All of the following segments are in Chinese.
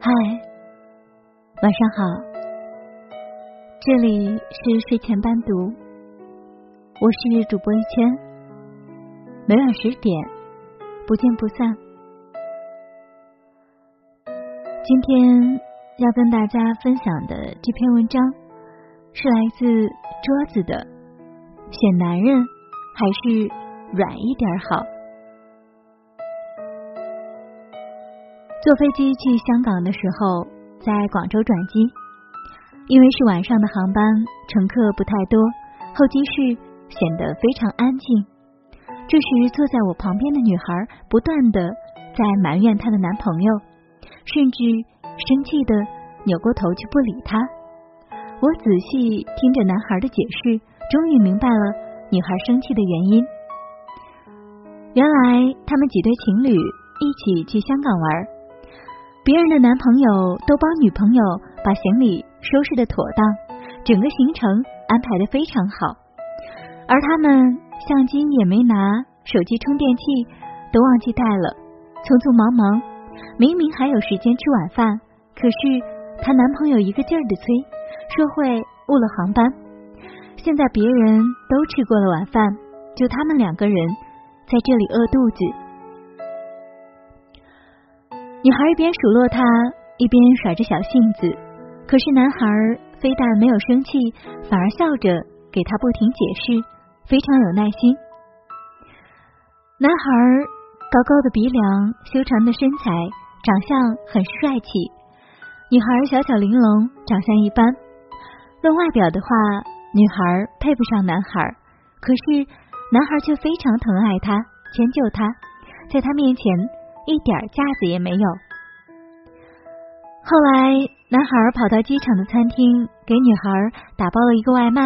嗨，晚上好，这里是睡前伴读，我是主播一千，每晚十点不见不散。今天要跟大家分享的这篇文章是来自桌子的，选男人还是软一点好。坐飞机去香港的时候，在广州转机，因为是晚上的航班，乘客不太多，候机室显得非常安静。这时，坐在我旁边的女孩不断的在埋怨她的男朋友，甚至生气的扭过头去不理她。我仔细听着男孩的解释，终于明白了女孩生气的原因。原来他们几对情侣一起去香港玩。别人的男朋友都帮女朋友把行李收拾的妥当，整个行程安排的非常好，而他们相机也没拿，手机充电器都忘记带了，匆匆忙忙，明明还有时间吃晚饭，可是她男朋友一个劲儿的催，说会误了航班。现在别人都吃过了晚饭，就他们两个人在这里饿肚子。女孩一边数落他，一边耍着小性子。可是男孩非但没有生气，反而笑着给他不停解释，非常有耐心。男孩高高的鼻梁，修长的身材，长相很帅气。女孩小巧玲珑，长相一般。论外表的话，女孩配不上男孩，可是男孩却非常疼爱她，迁就她，在她面前。一点架子也没有。后来，男孩跑到机场的餐厅，给女孩打包了一个外卖。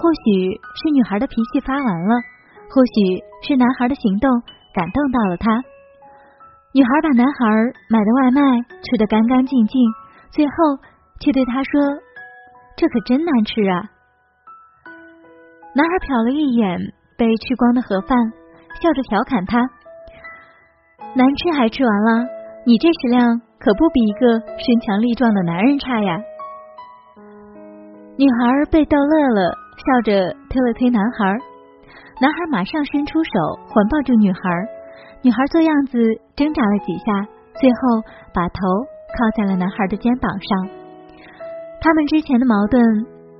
或许是女孩的脾气发完了，或许是男孩的行动感动到了她。女孩把男孩买的外卖吃得干干净净，最后却对他说：“这可真难吃啊！”男孩瞟了一眼被吃光的盒饭，笑着调侃他。难吃还吃完了，你这食量可不比一个身强力壮的男人差呀！女孩被逗乐了，笑着推了推男孩，男孩马上伸出手环抱住女孩，女孩做样子挣扎了几下，最后把头靠在了男孩的肩膀上。他们之前的矛盾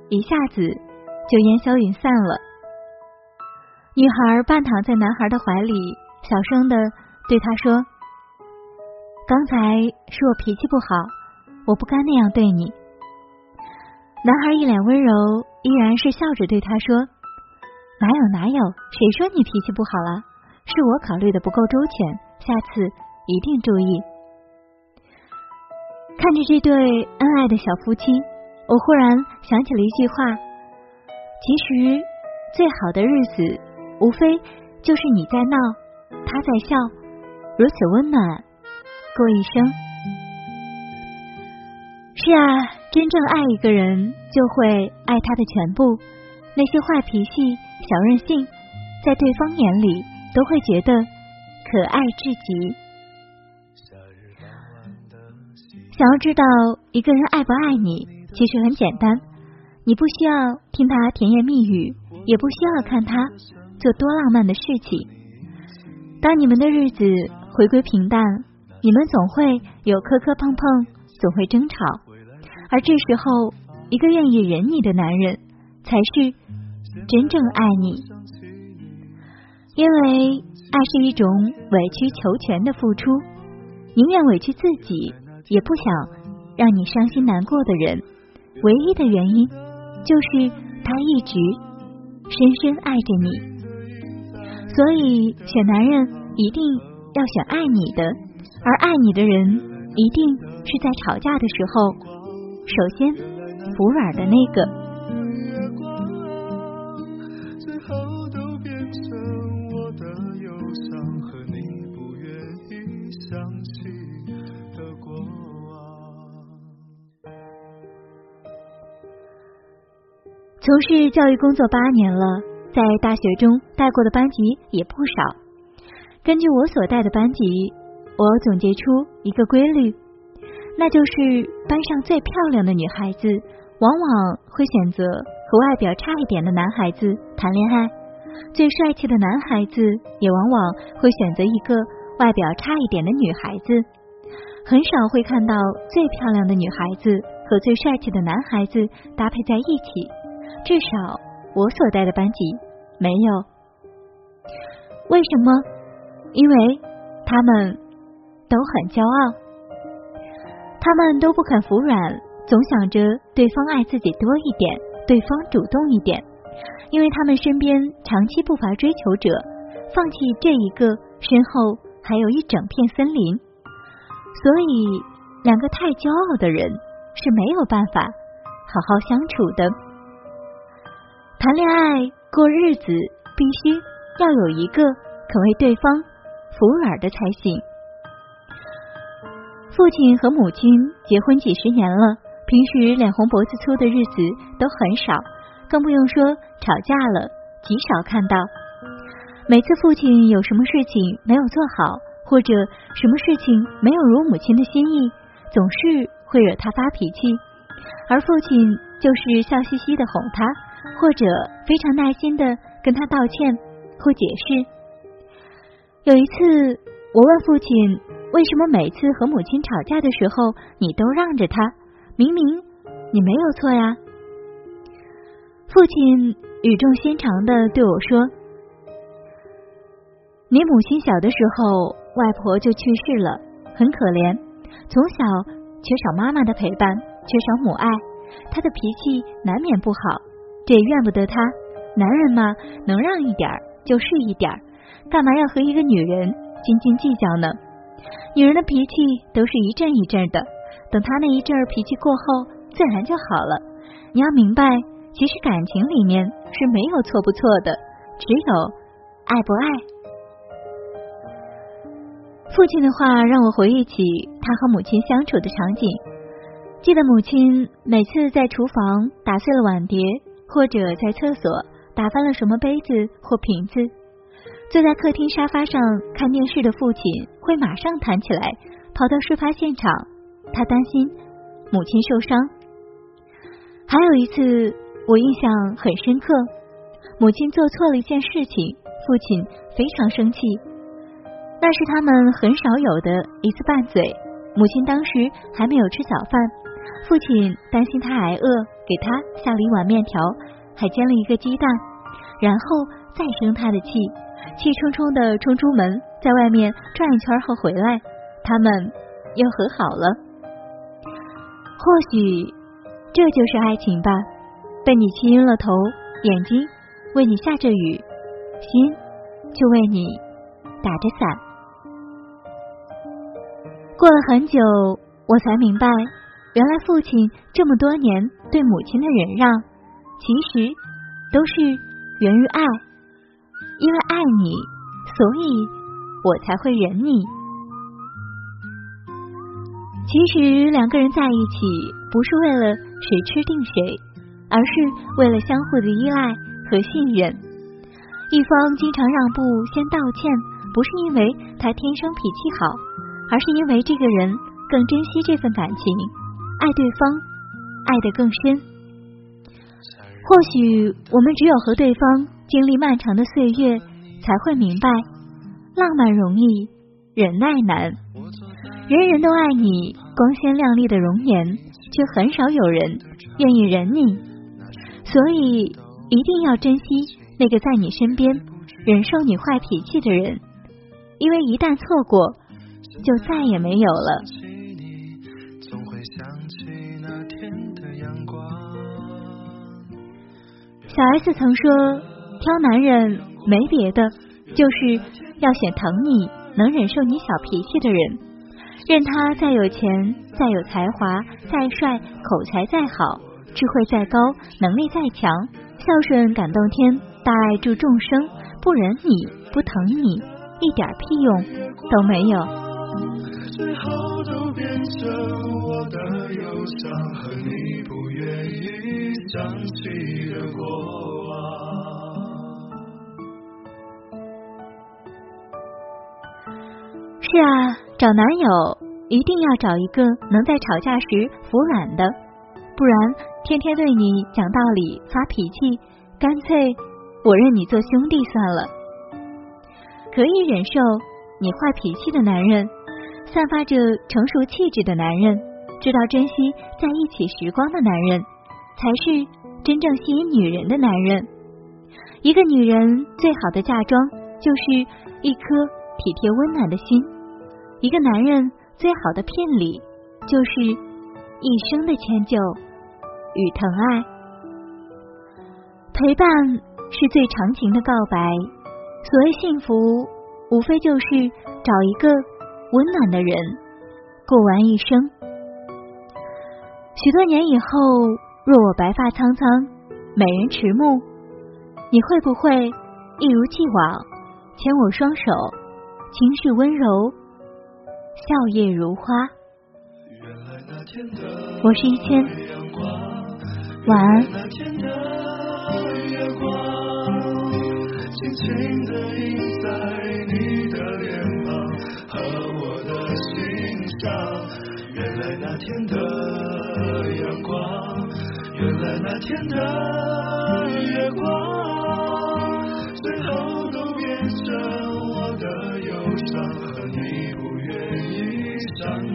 一下子就烟消云散了。女孩半躺在男孩的怀里，小声的。对他说：“刚才是我脾气不好，我不该那样对你。”男孩一脸温柔，依然是笑着对他说：“哪有哪有，谁说你脾气不好了？是我考虑的不够周全，下次一定注意。”看着这对恩爱的小夫妻，我忽然想起了一句话：“其实最好的日子，无非就是你在闹，他在笑。”如此温暖过一生。是啊，真正爱一个人，就会爱他的全部。那些坏脾气、小任性，在对方眼里都会觉得可爱至极。想要知道一个人爱不爱你，其实很简单，你不需要听他甜言蜜语，也不需要看他做多浪漫的事情。当你们的日子。回归平淡，你们总会有磕磕碰碰，总会争吵，而这时候，一个愿意忍你的男人，才是真正爱你。因为爱是一种委曲求全的付出，宁愿委屈自己，也不想让你伤心难过的人。唯一的原因，就是他一直深深爱着你。所以，选男人一定。要选爱你的，而爱你的人一定是在吵架的时候首先服软的那个。从事教育工作八年了，在大学中带过的班级也不少。根据我所带的班级，我总结出一个规律：那就是班上最漂亮的女孩子，往往会选择和外表差一点的男孩子谈恋爱；最帅气的男孩子也往往会选择一个外表差一点的女孩子。很少会看到最漂亮的女孩子和最帅气的男孩子搭配在一起，至少我所在的班级没有。为什么？因为他们都很骄傲，他们都不肯服软，总想着对方爱自己多一点，对方主动一点。因为他们身边长期不乏追求者，放弃这一个，身后还有一整片森林。所以，两个太骄傲的人是没有办法好好相处的。谈恋爱过日子，必须要有一个肯为对方服软的才行。父亲和母亲结婚几十年了，平时脸红脖子粗的日子都很少，更不用说吵架了，极少看到。每次父亲有什么事情没有做好。或者什么事情没有如母亲的心意，总是会惹他发脾气，而父亲就是笑嘻嘻的哄他，或者非常耐心的跟他道歉或解释。有一次，我问父亲，为什么每次和母亲吵架的时候，你都让着他？明明你没有错呀。父亲语重心长的对我说：“你母亲小的时候。”外婆就去世了，很可怜，从小缺少妈妈的陪伴，缺少母爱，她的脾气难免不好，这也怨不得她。男人嘛，能让一点就是一点，干嘛要和一个女人斤斤计较呢？女人的脾气都是一阵一阵的，等她那一阵脾气过后，自然就好了。你要明白，其实感情里面是没有错不错的，只有爱不爱。父亲的话让我回忆起他和母亲相处的场景。记得母亲每次在厨房打碎了碗碟，或者在厕所打翻了什么杯子或瓶子，坐在客厅沙发上看电视的父亲会马上弹起来，跑到事发现场。他担心母亲受伤。还有一次我印象很深刻，母亲做错了一件事情，父亲非常生气。那是他们很少有的一次拌嘴。母亲当时还没有吃早饭，父亲担心他挨饿，给他下了一碗面条，还煎了一个鸡蛋，然后再生他的气，气冲冲的冲出门，在外面转一圈后回来，他们又和好了。或许这就是爱情吧，被你气晕了头，眼睛为你下着雨，心就为你打着伞。过了很久，我才明白，原来父亲这么多年对母亲的忍让，其实都是源于爱。因为爱你，所以我才会忍你。其实两个人在一起，不是为了谁吃定谁，而是为了相互的依赖和信任。一方经常让步，先道歉，不是因为他天生脾气好。而是因为这个人更珍惜这份感情，爱对方，爱得更深。或许我们只有和对方经历漫长的岁月，才会明白，浪漫容易，忍耐难。人人都爱你光鲜亮丽的容颜，却很少有人愿意忍你。所以一定要珍惜那个在你身边忍受你坏脾气的人，因为一旦错过。就再也没有了。小 S 曾说，挑男人没别的，就是要选疼你、能忍受你小脾气的人。任他再有钱、再有才华、再帅、口才再好、智慧再高、能力再强、孝顺感动天、大爱助众生，不忍你不疼你，一点屁用都没有。最后都变成我的忧伤和你不愿意想起的过往。是啊，找男友一定要找一个能在吵架时服软的，不然天天对你讲道理发脾气，干脆我认你做兄弟算了。可以忍受你坏脾气的男人，散发着成熟气质的男人，知道珍惜在一起时光的男人，才是真正吸引女人的男人。一个女人最好的嫁妆，就是一颗体贴温暖的心。一个男人最好的聘礼，就是一生的迁就与疼爱。陪伴是最长情的告白。所谓幸福，无非就是找一个温暖的人，过完一生。许多年以后，若我白发苍苍，美人迟暮，你会不会一如既往牵我双手，情绪温柔？笑靥如花，我是一千，晚安。轻轻的印在你的脸庞和我的心上。原来那天的阳光，原来那天的月光，